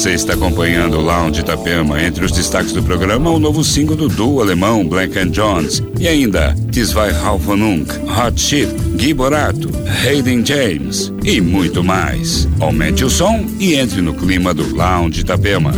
Você está acompanhando o Lounge Itapema. Entre os destaques do programa, o novo single do duo alemão Blank and Jones. E ainda, Tis vai Halfanunk, Hot Shit, Gui Borato, Hayden James e muito mais. Aumente o som e entre no clima do Lounge Itapema.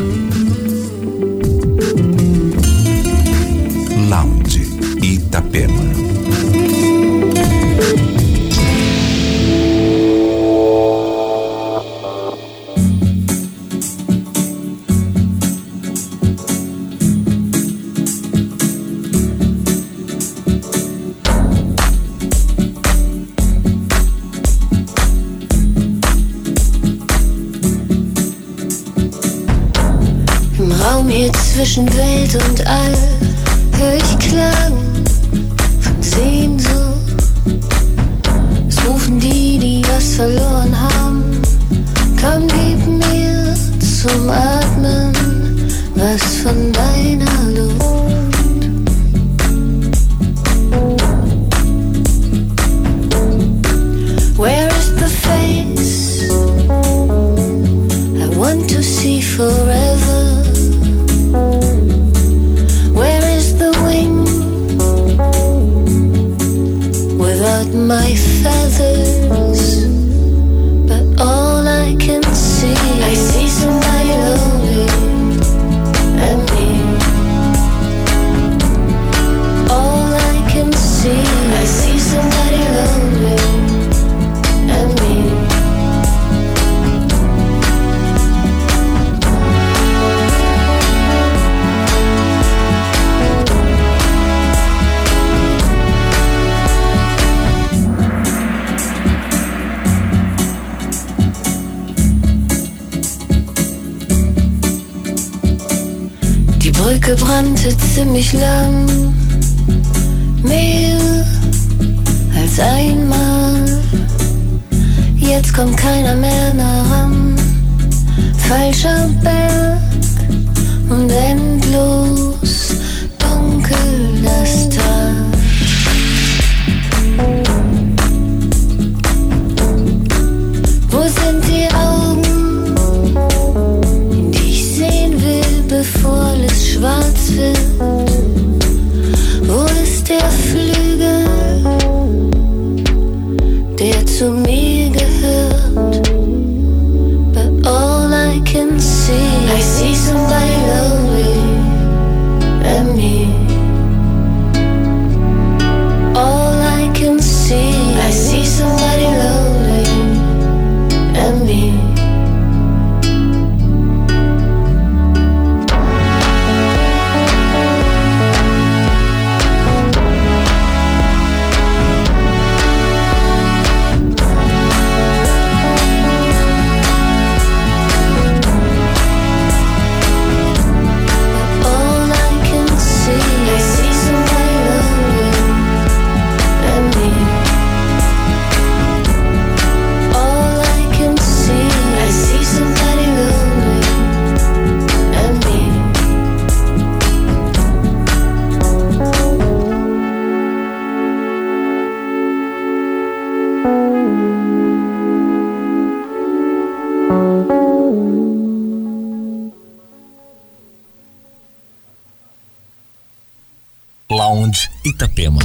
Brücke brannte ziemlich lang, mehr als einmal. Jetzt kommt keiner mehr nah ran. Falscher Berg und endlos dunkel das Tal. Wo sind Itapema.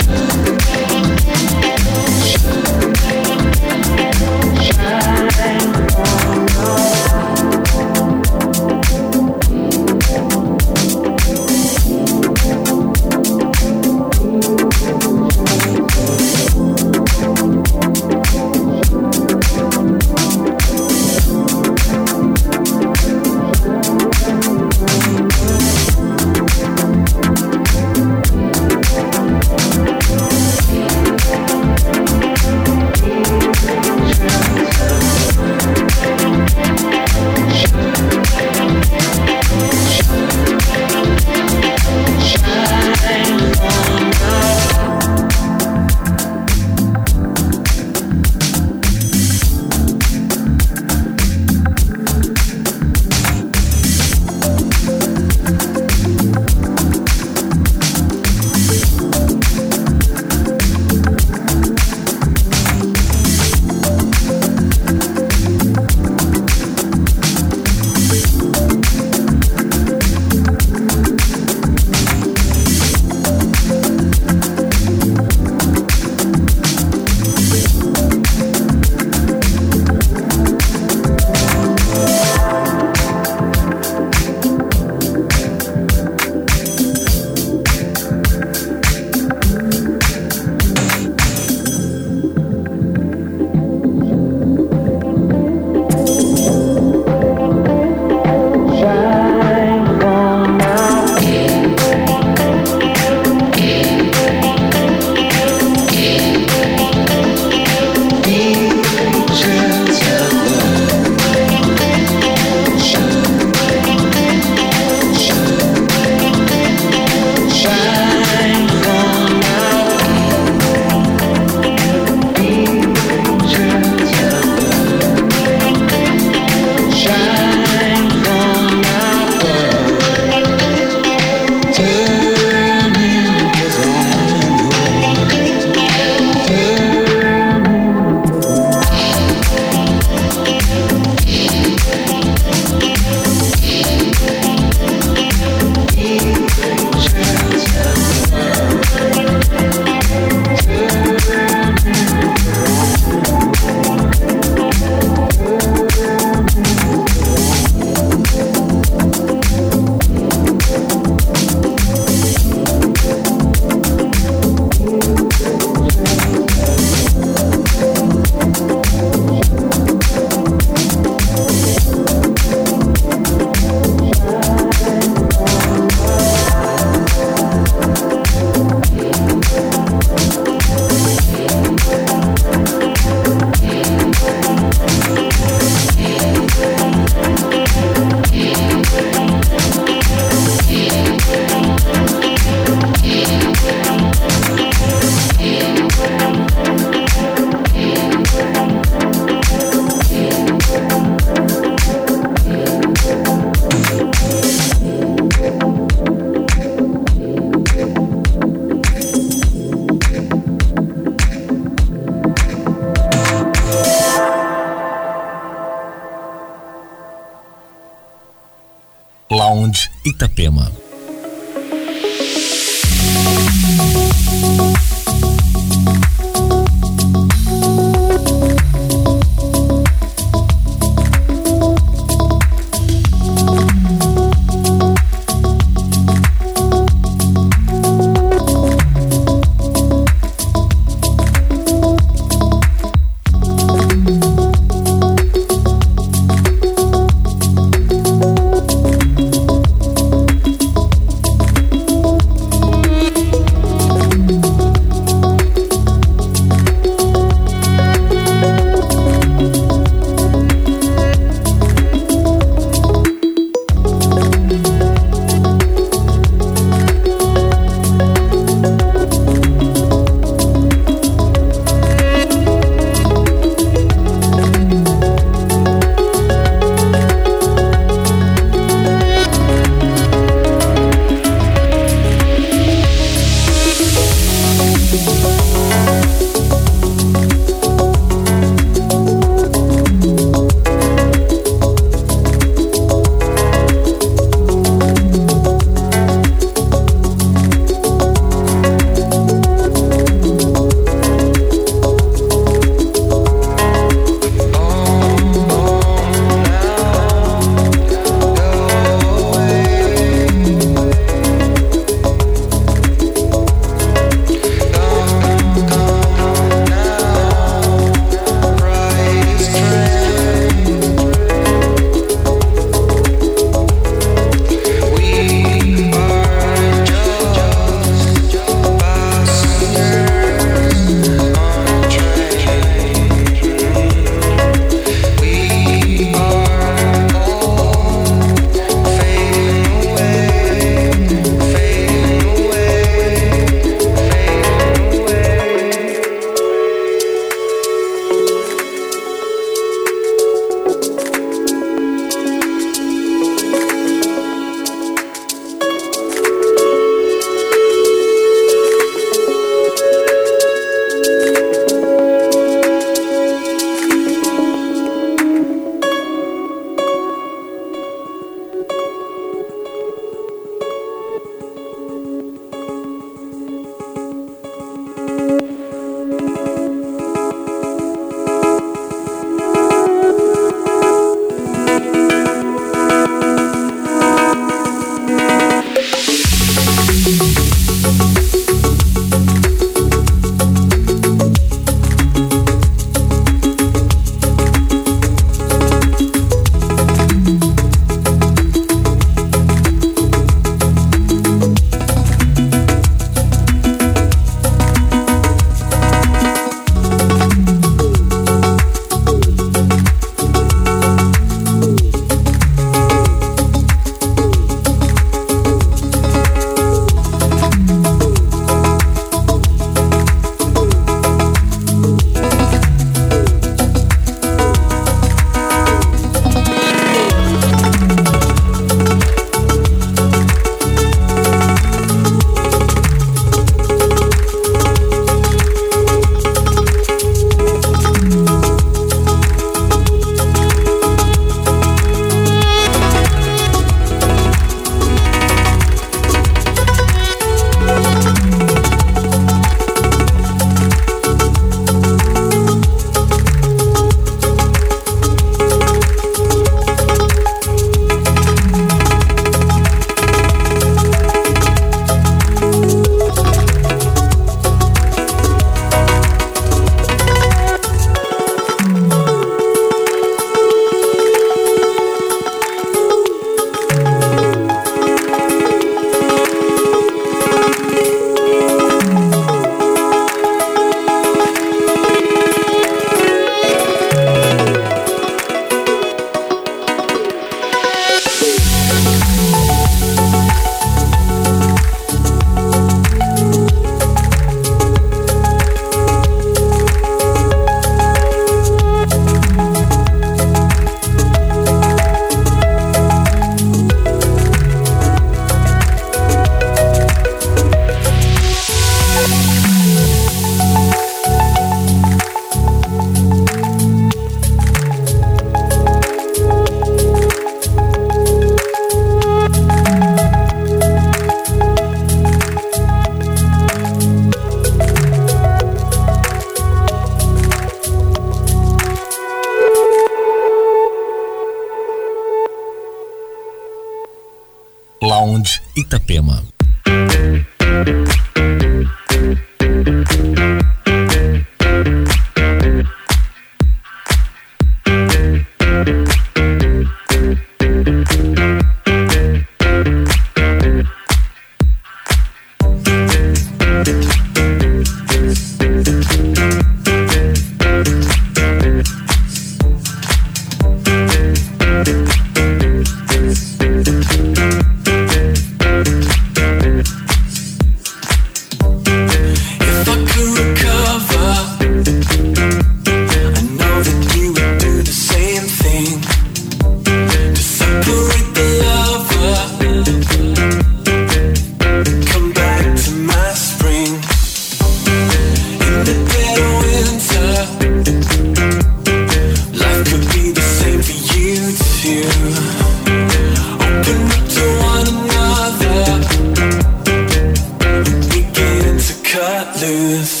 loose.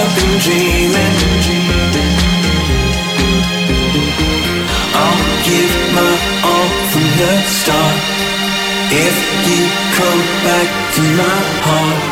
I've been dreaming. I'll give my all from the start. If you come back to my heart.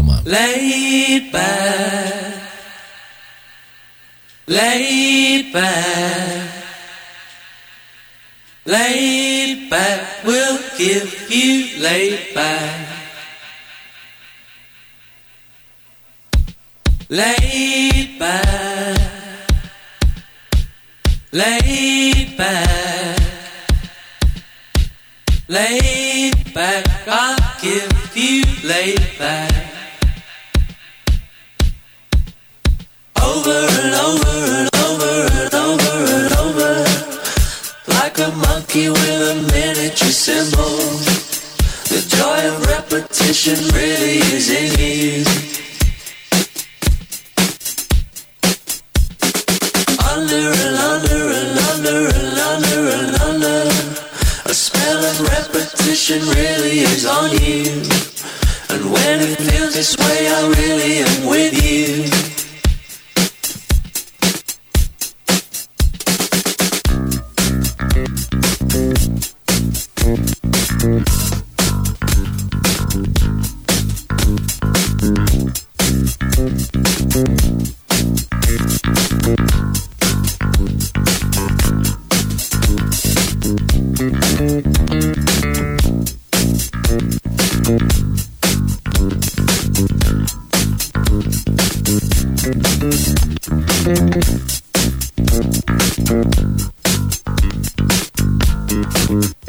Laid back, laid back, laid back, we'll give you laid back. Laid back, laid back, laid back, I'll give you laid back. this way, I really am with you. Thank you.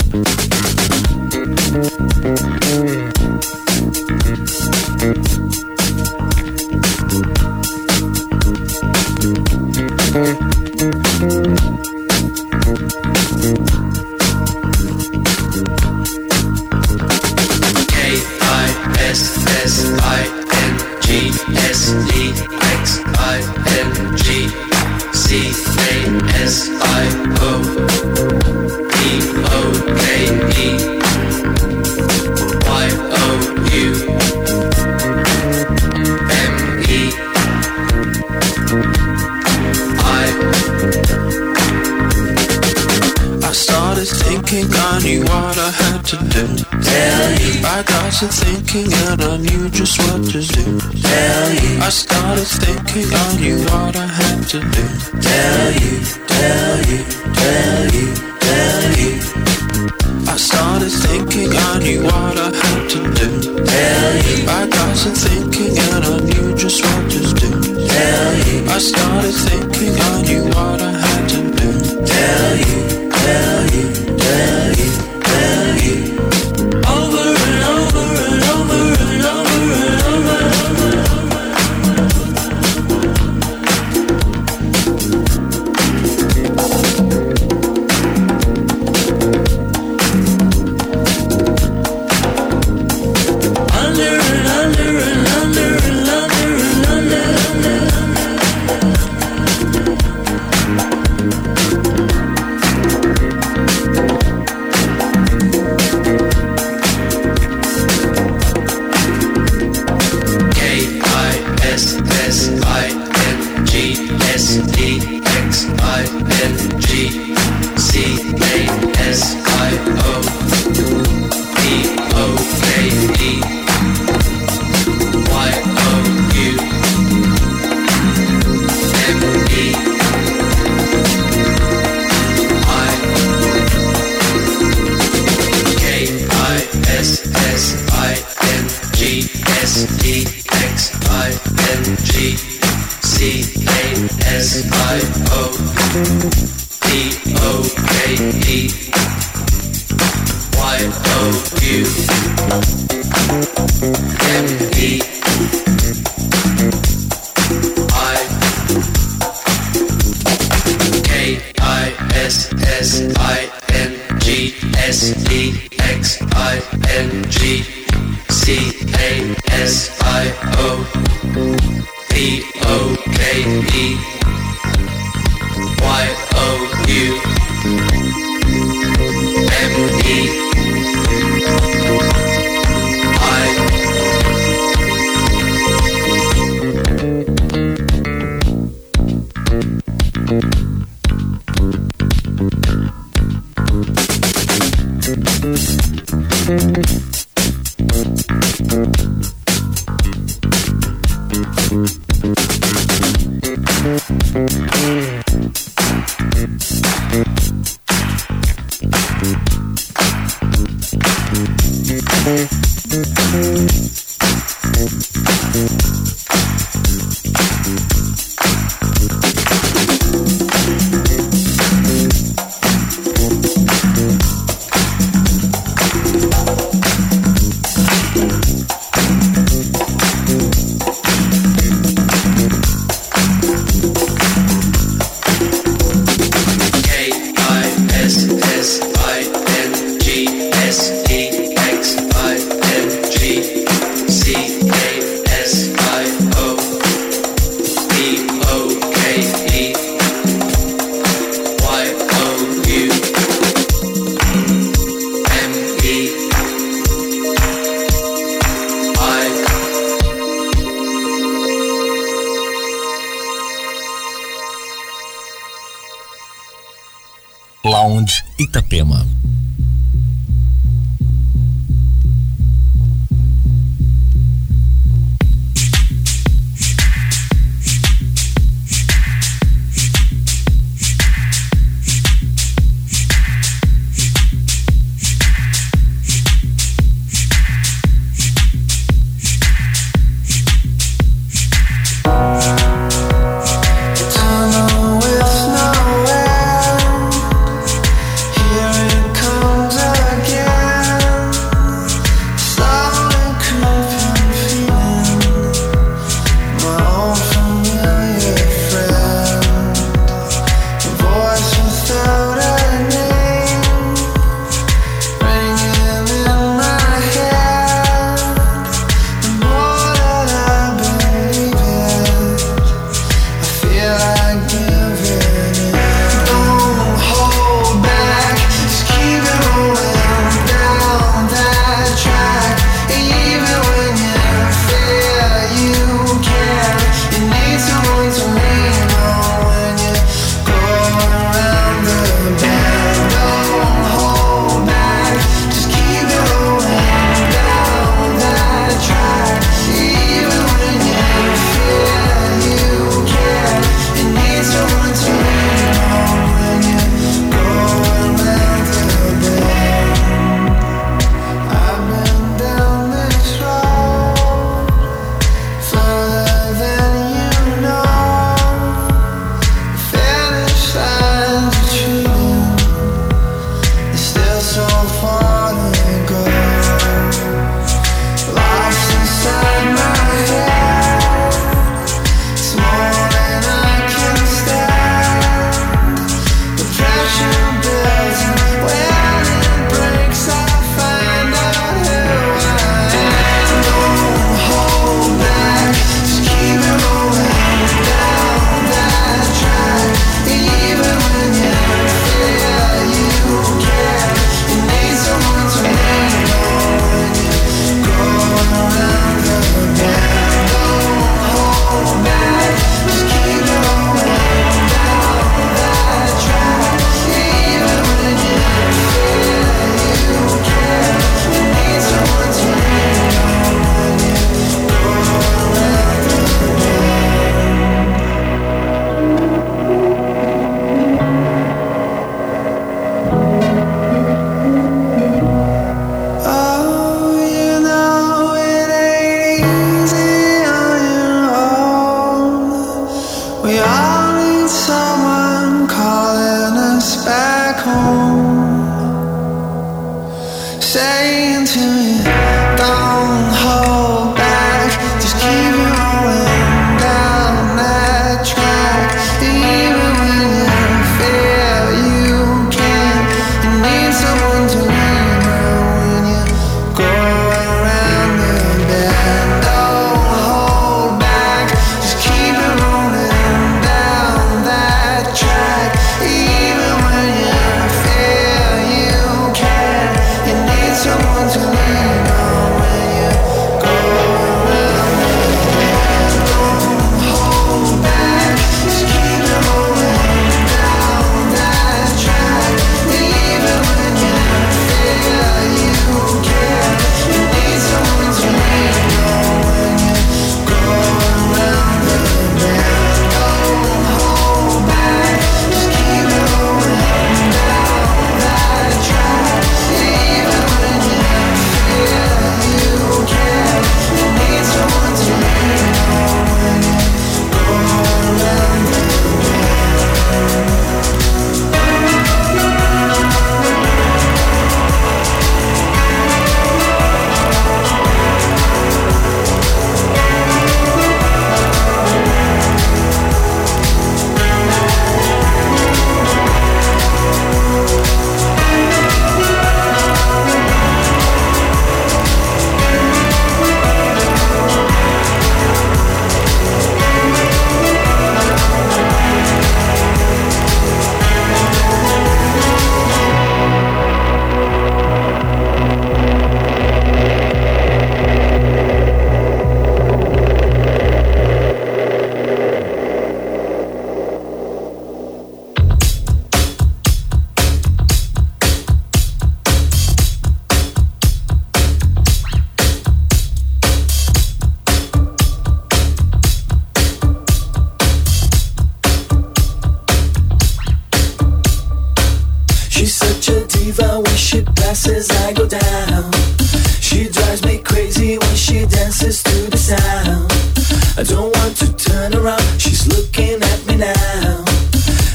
Turn around, she's looking at me now.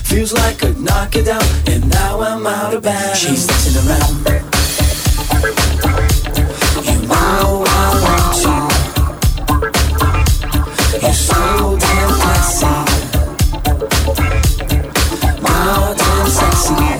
Feels like I'd knock it down, and now I'm out of bounds. She's dancing around. You know I want you. You're so damn classy. More damn sexy.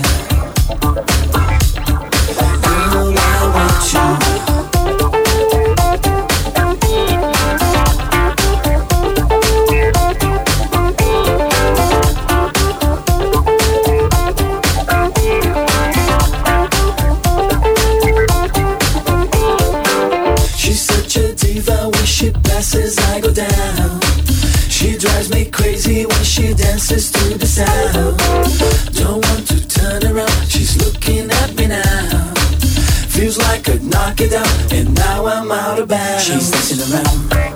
Crazy when she dances to the sound. Don't want to turn around, she's looking at me now. Feels like I'd knock it down, and now I'm out of bounds. She's dancing around.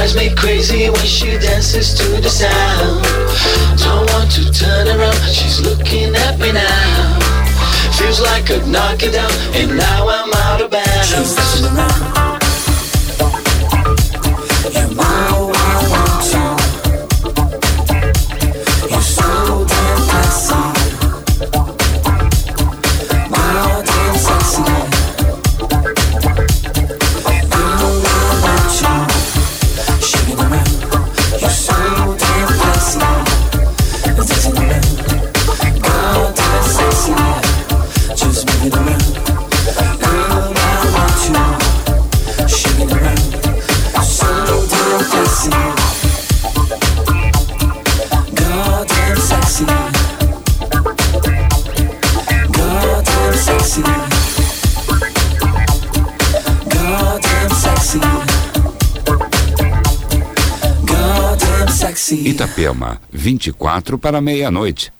Drives me crazy when she dances to the sound. Don't want to turn around, she's looking at me now. Feels like I'd knock it down, and now I'm out of bounds. She's dancing around. You know Itapema, 24 para meia-noite.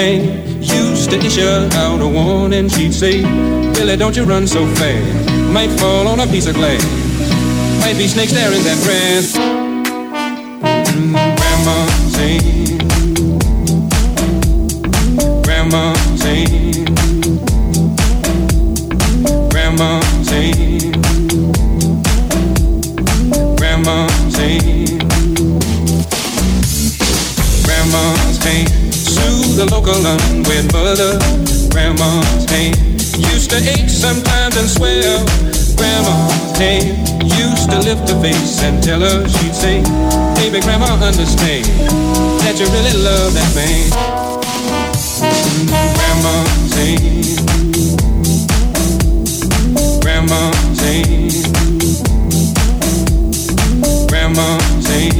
Ain't used to issue out a warning. She'd say, Billy, don't you run so fast. Might fall on a piece of glass. Might be snakes there in that grass. Grandma's ain't. Grandma's ain't. Grandma's ain't. The local unwed mother. Grandma's name. Used to ache sometimes and swell. Grandma's name. Used to lift her face and tell her she'd say, Baby, grandma, understand that you really love that man. Grandma's name. Grandma's name. Grandma's ain't.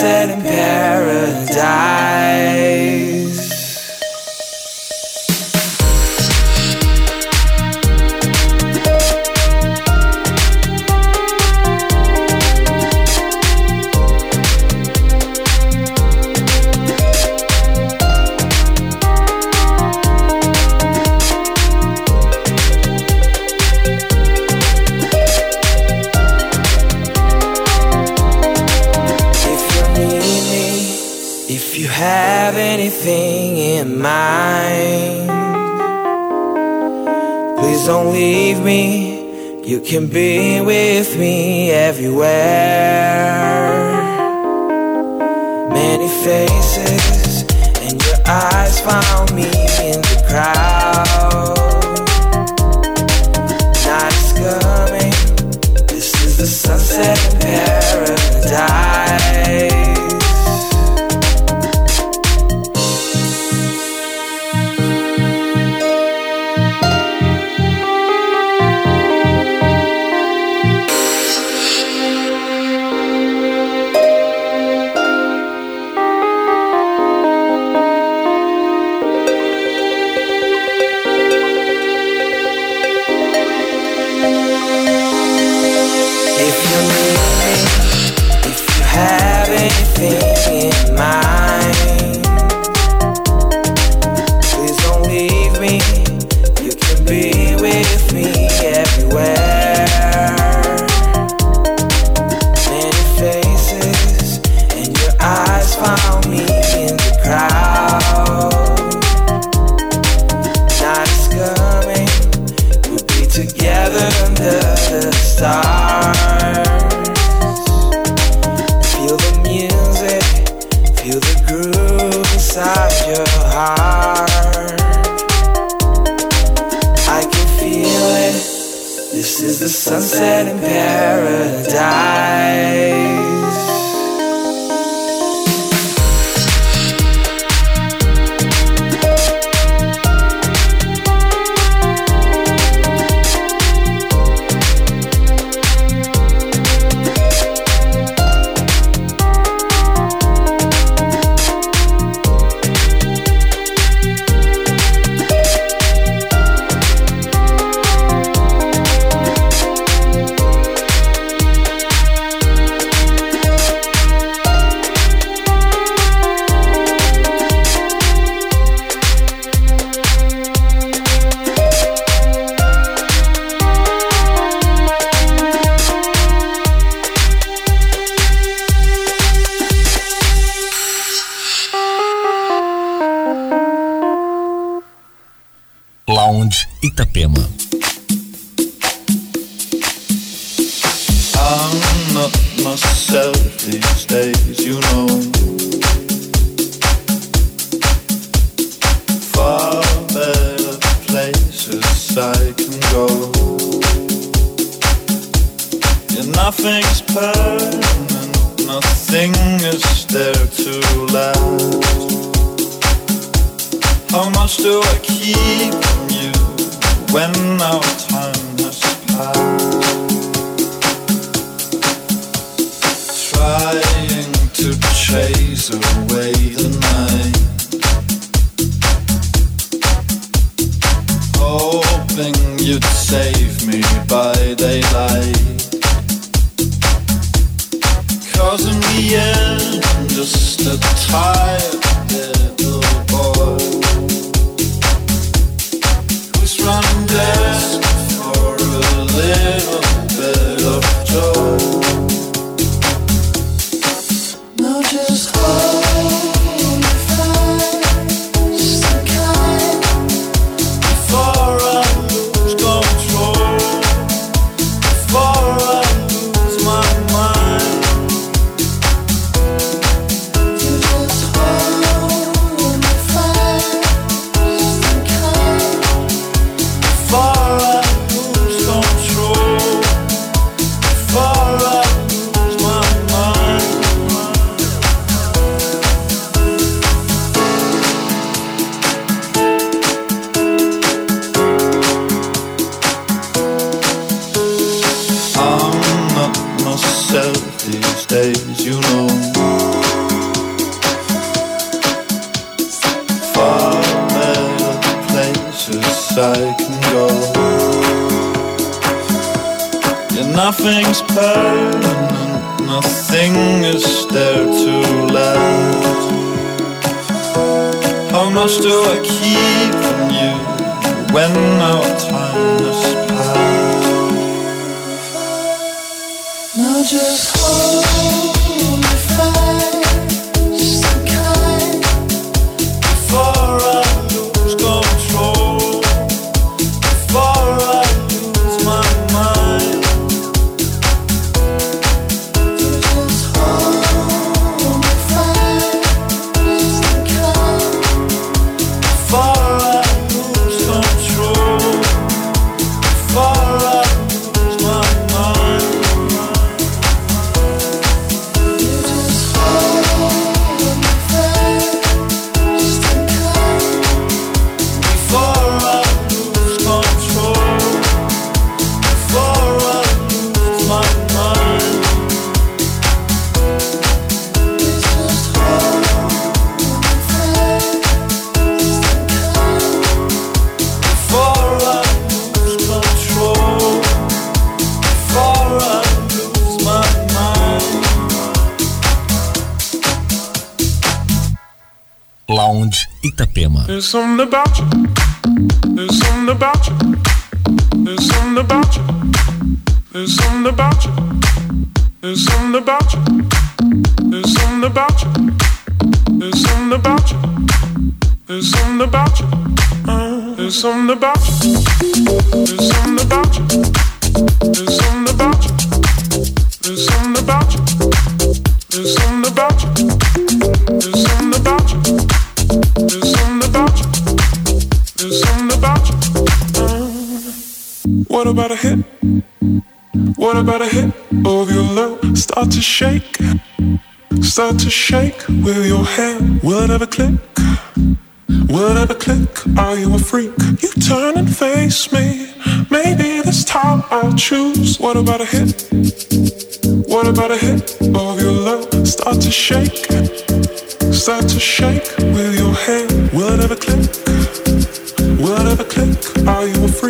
The sunset in there to last? How much do I keep from you when our time has passed? Trying to chase away the night. Hoping you'd save me by daylight. Cause in the end just a type something about you. start to shake with your hand. it ever click? Would ever click? Are you a freak? You turn and face me. Maybe this time I'll choose. What about a hit? What about a hit of your love? Start to shake. Start to shake with your hand. it ever click? Would ever click? Are you a freak?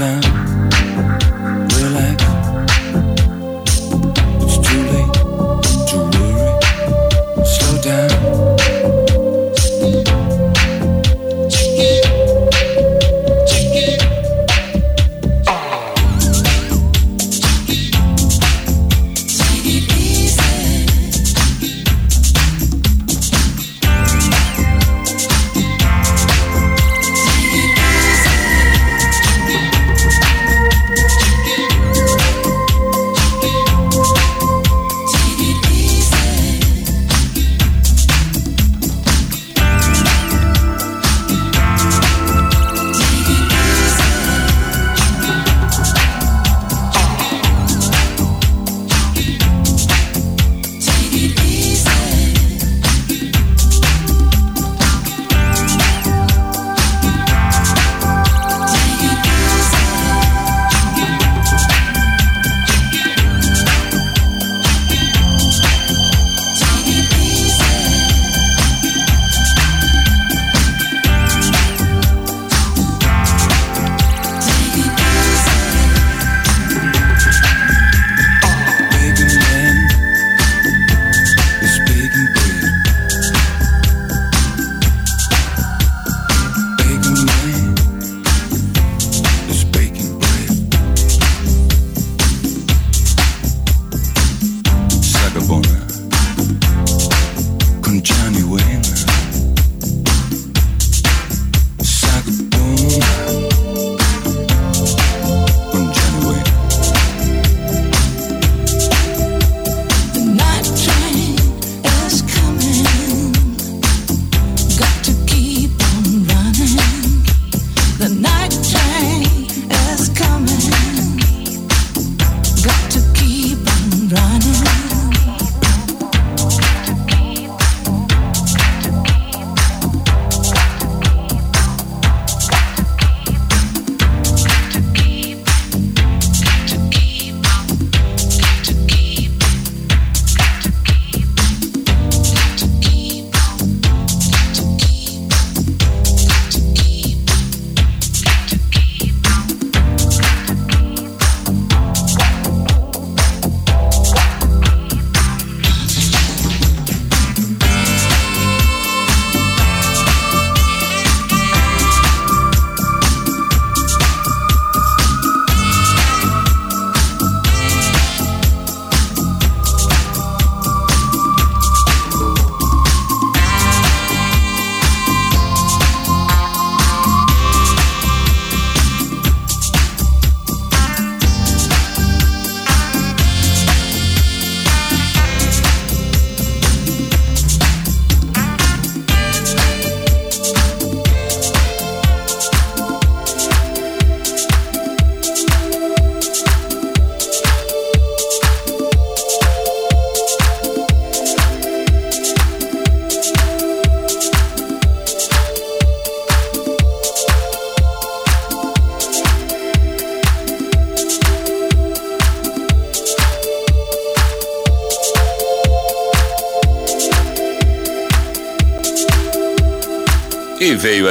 even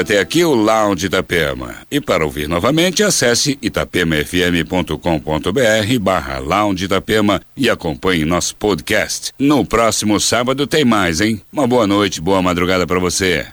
até aqui o Lounge Itapema. E para ouvir novamente, acesse itapemafm.com.br barra Lounge Itapema e acompanhe nosso podcast. No próximo sábado tem mais, hein? Uma boa noite, boa madrugada para você.